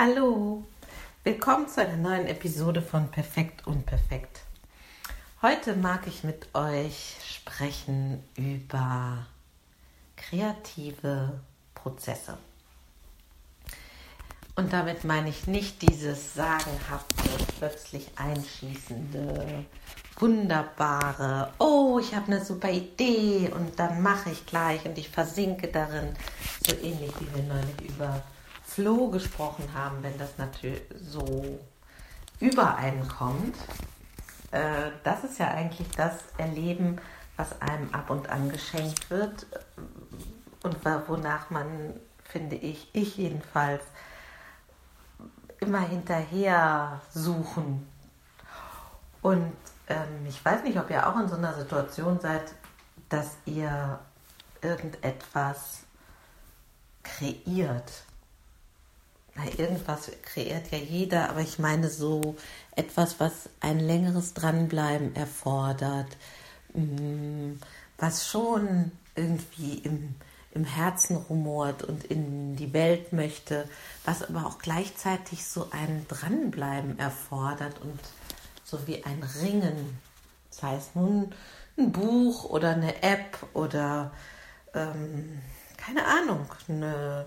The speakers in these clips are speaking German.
Hallo, willkommen zu einer neuen Episode von Perfekt und Perfekt. Heute mag ich mit euch sprechen über kreative Prozesse. Und damit meine ich nicht dieses sagenhafte, plötzlich einschießende, wunderbare, oh, ich habe eine super Idee und dann mache ich gleich und ich versinke darin, so ähnlich wie wir neulich über Flow gesprochen haben, wenn das natürlich so übereinkommt. Äh, das ist ja eigentlich das Erleben, was einem ab und an geschenkt wird und wonach man, finde ich, ich jedenfalls, immer hinterher suchen. Und ähm, ich weiß nicht, ob ihr auch in so einer Situation seid, dass ihr irgendetwas kreiert. Na, irgendwas kreiert ja jeder, aber ich meine so etwas, was ein längeres Dranbleiben erfordert, mm, was schon irgendwie im im Herzen rumort und in die Welt möchte, was aber auch gleichzeitig so ein Dranbleiben erfordert und so wie ein Ringen. Das heißt nun ein Buch oder eine App oder ähm, keine Ahnung, eine,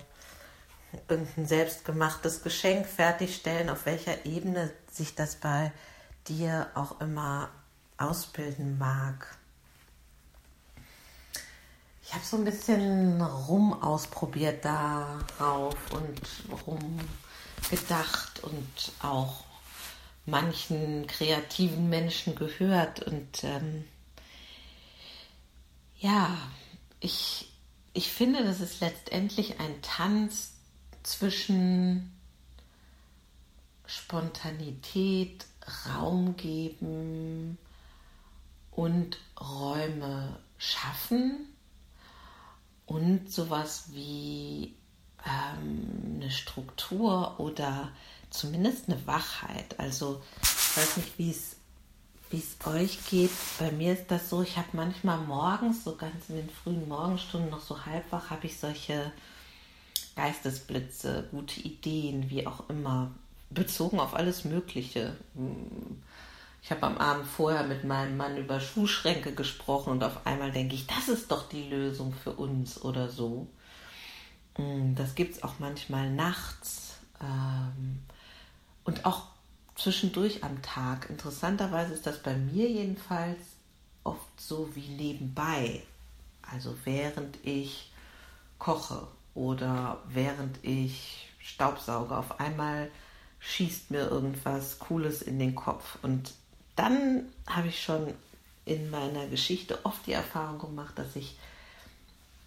irgendein selbstgemachtes Geschenk fertigstellen, auf welcher Ebene sich das bei dir auch immer ausbilden mag ich habe so ein bisschen rum ausprobiert darauf und rum gedacht und auch manchen kreativen Menschen gehört. Und ähm, ja, ich, ich finde, das ist letztendlich ein Tanz zwischen Spontanität, Raum geben und Räume schaffen und sowas wie ähm, eine Struktur oder zumindest eine Wachheit. Also ich weiß nicht, wie es wie es euch geht. Bei mir ist das so, ich habe manchmal morgens, so ganz in den frühen Morgenstunden, noch so halb wach, habe ich solche Geistesblitze, gute Ideen, wie auch immer, bezogen auf alles Mögliche. Ich habe am Abend vorher mit meinem Mann über Schuhschränke gesprochen und auf einmal denke ich, das ist doch die Lösung für uns oder so. Mm, das gibt es auch manchmal nachts ähm, und auch zwischendurch am Tag. Interessanterweise ist das bei mir jedenfalls oft so wie nebenbei. Also während ich koche oder während ich Staubsauge, auf einmal schießt mir irgendwas Cooles in den Kopf. Und dann habe ich schon in meiner Geschichte oft die Erfahrung gemacht, dass ich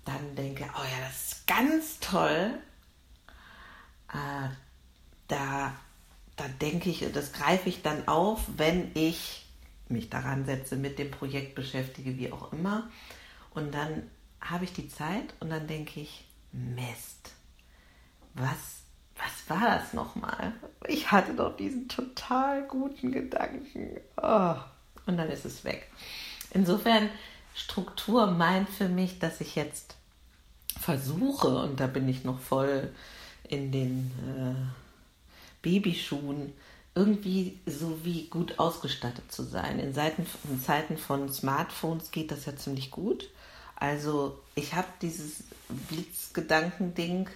dann denke, oh ja, das ist ganz toll. Äh, da, da denke ich, das greife ich dann auf, wenn ich mich daran setze, mit dem Projekt beschäftige, wie auch immer. Und dann habe ich die Zeit und dann denke ich, Mist, was was war das nochmal? Ich hatte doch diesen total guten Gedanken. Oh. Und dann ist es weg. Insofern, Struktur meint für mich, dass ich jetzt versuche, und da bin ich noch voll in den äh, Babyschuhen, irgendwie so wie gut ausgestattet zu sein. In, Seiten, in Zeiten von Smartphones geht das ja ziemlich gut. Also ich habe dieses Blitzgedankending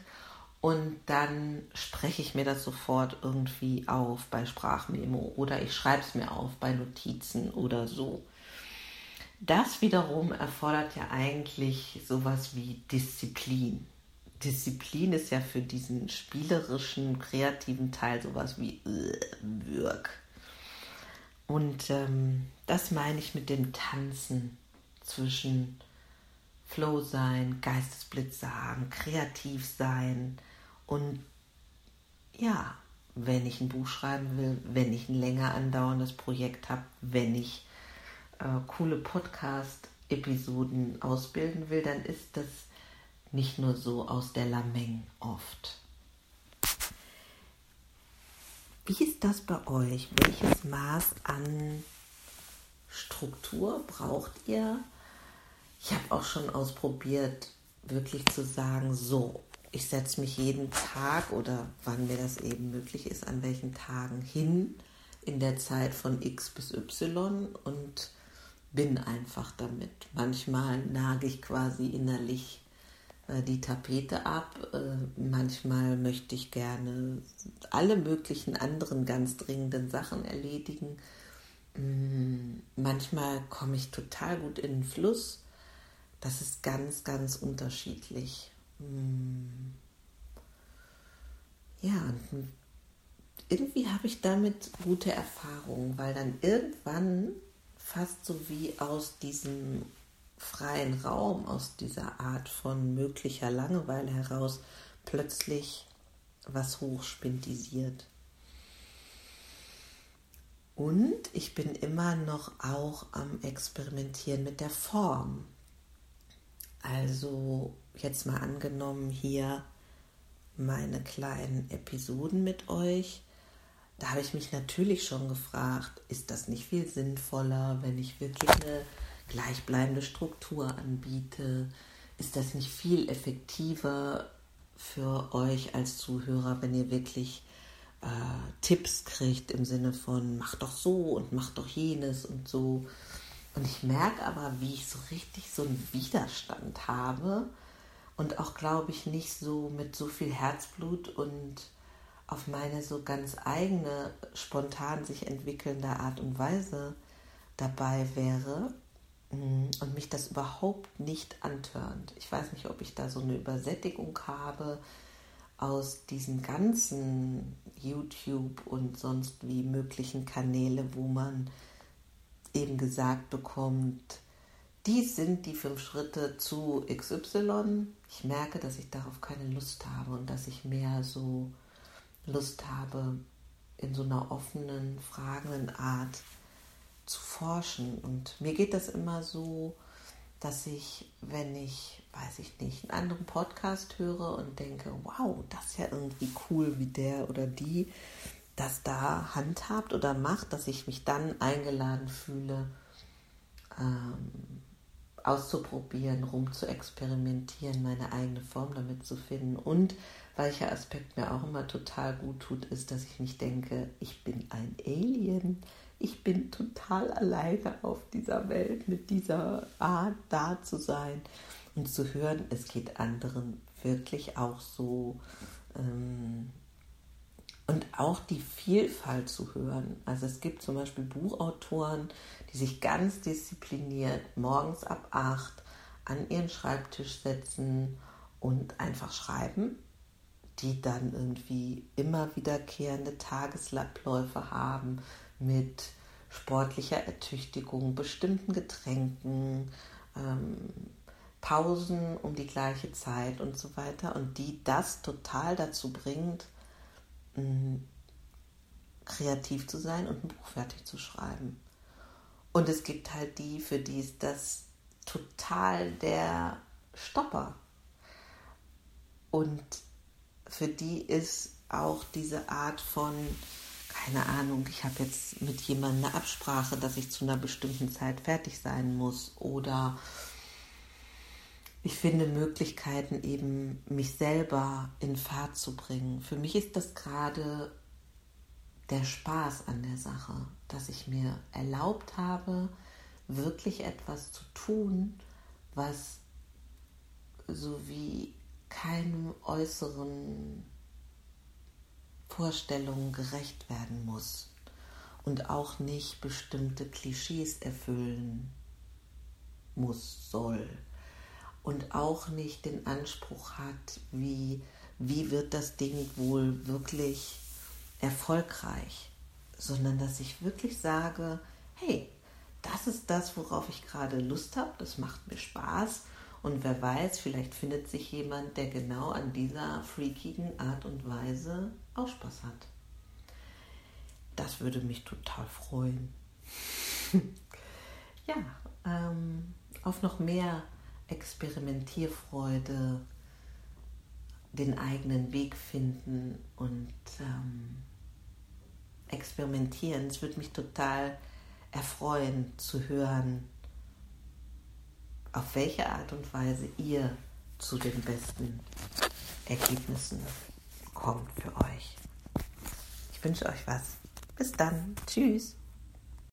und dann spreche ich mir das sofort irgendwie auf bei Sprachmemo oder ich schreibe es mir auf bei Notizen oder so. Das wiederum erfordert ja eigentlich sowas wie Disziplin. Disziplin ist ja für diesen spielerischen, kreativen Teil sowas wie äh, Wirk. Und ähm, das meine ich mit dem Tanzen zwischen Flow sein, Geistesblitz sagen, kreativ sein, und ja, wenn ich ein Buch schreiben will, wenn ich ein länger andauerndes Projekt habe, wenn ich äh, coole Podcast-Episoden ausbilden will, dann ist das nicht nur so aus der Lameng oft. Wie ist das bei euch? Welches Maß an Struktur braucht ihr? Ich habe auch schon ausprobiert, wirklich zu sagen, so, ich setze mich jeden Tag oder wann mir das eben möglich ist, an welchen Tagen hin in der Zeit von X bis Y und bin einfach damit. Manchmal nage ich quasi innerlich äh, die Tapete ab. Äh, manchmal möchte ich gerne alle möglichen anderen ganz dringenden Sachen erledigen. Mm, manchmal komme ich total gut in den Fluss. Das ist ganz, ganz unterschiedlich. Mm. Ja, irgendwie habe ich damit gute Erfahrungen, weil dann irgendwann fast so wie aus diesem freien Raum, aus dieser Art von möglicher Langeweile heraus plötzlich was hochspintisiert. Und ich bin immer noch auch am Experimentieren mit der Form. Also jetzt mal angenommen hier meine kleinen Episoden mit euch. Da habe ich mich natürlich schon gefragt, ist das nicht viel sinnvoller, wenn ich wirklich eine gleichbleibende Struktur anbiete? Ist das nicht viel effektiver für euch als Zuhörer, wenn ihr wirklich äh, Tipps kriegt im Sinne von mach doch so und mach doch jenes und so? Und ich merke aber, wie ich so richtig so einen Widerstand habe und auch, glaube ich, nicht so mit so viel Herzblut und auf meine so ganz eigene, spontan sich entwickelnde Art und Weise dabei wäre mm, und mich das überhaupt nicht antörnt. Ich weiß nicht, ob ich da so eine Übersättigung habe aus diesen ganzen YouTube und sonst wie möglichen Kanäle, wo man eben gesagt bekommt, dies sind die fünf Schritte zu XY. Ich merke, dass ich darauf keine Lust habe und dass ich mehr so Lust habe, in so einer offenen, fragenden Art zu forschen. Und mir geht das immer so, dass ich, wenn ich, weiß ich nicht, einen anderen Podcast höre und denke, wow, das ist ja irgendwie cool, wie der oder die das da handhabt oder macht, dass ich mich dann eingeladen fühle, ähm, auszuprobieren, rum zu experimentieren, meine eigene Form damit zu finden. Und welcher Aspekt mir auch immer total gut tut, ist, dass ich nicht denke, ich bin ein Alien. Ich bin total alleine auf dieser Welt mit dieser Art da zu sein und zu hören, es geht anderen wirklich auch so. Ähm, und auch die Vielfalt zu hören. Also es gibt zum Beispiel Buchautoren, die sich ganz diszipliniert morgens ab acht an ihren Schreibtisch setzen und einfach schreiben, die dann irgendwie immer wiederkehrende Tagesabläufe haben mit sportlicher Ertüchtigung, bestimmten Getränken, ähm, Pausen um die gleiche Zeit und so weiter und die das total dazu bringt, kreativ zu sein und ein Buch fertig zu schreiben. Und es gibt halt die, für die ist das total der Stopper. Und für die ist auch diese Art von, keine Ahnung, ich habe jetzt mit jemandem eine Absprache, dass ich zu einer bestimmten Zeit fertig sein muss oder ich finde Möglichkeiten eben, mich selber in Fahrt zu bringen. Für mich ist das gerade der Spaß an der Sache, dass ich mir erlaubt habe, wirklich etwas zu tun, was so wie keinem äußeren Vorstellungen gerecht werden muss und auch nicht bestimmte Klischees erfüllen muss, soll und auch nicht den Anspruch hat, wie, wie wird das Ding wohl wirklich erfolgreich, sondern dass ich wirklich sage, hey, das ist das, worauf ich gerade Lust habe, das macht mir Spaß und wer weiß, vielleicht findet sich jemand, der genau an dieser freakigen Art und Weise auch Spaß hat. Das würde mich total freuen. ja, ähm, auf noch mehr Experimentierfreude, den eigenen Weg finden und ähm, experimentieren. Es würde mich total erfreuen zu hören, auf welche Art und Weise ihr zu den besten Ergebnissen kommt für euch. Ich wünsche euch was. Bis dann. Tschüss.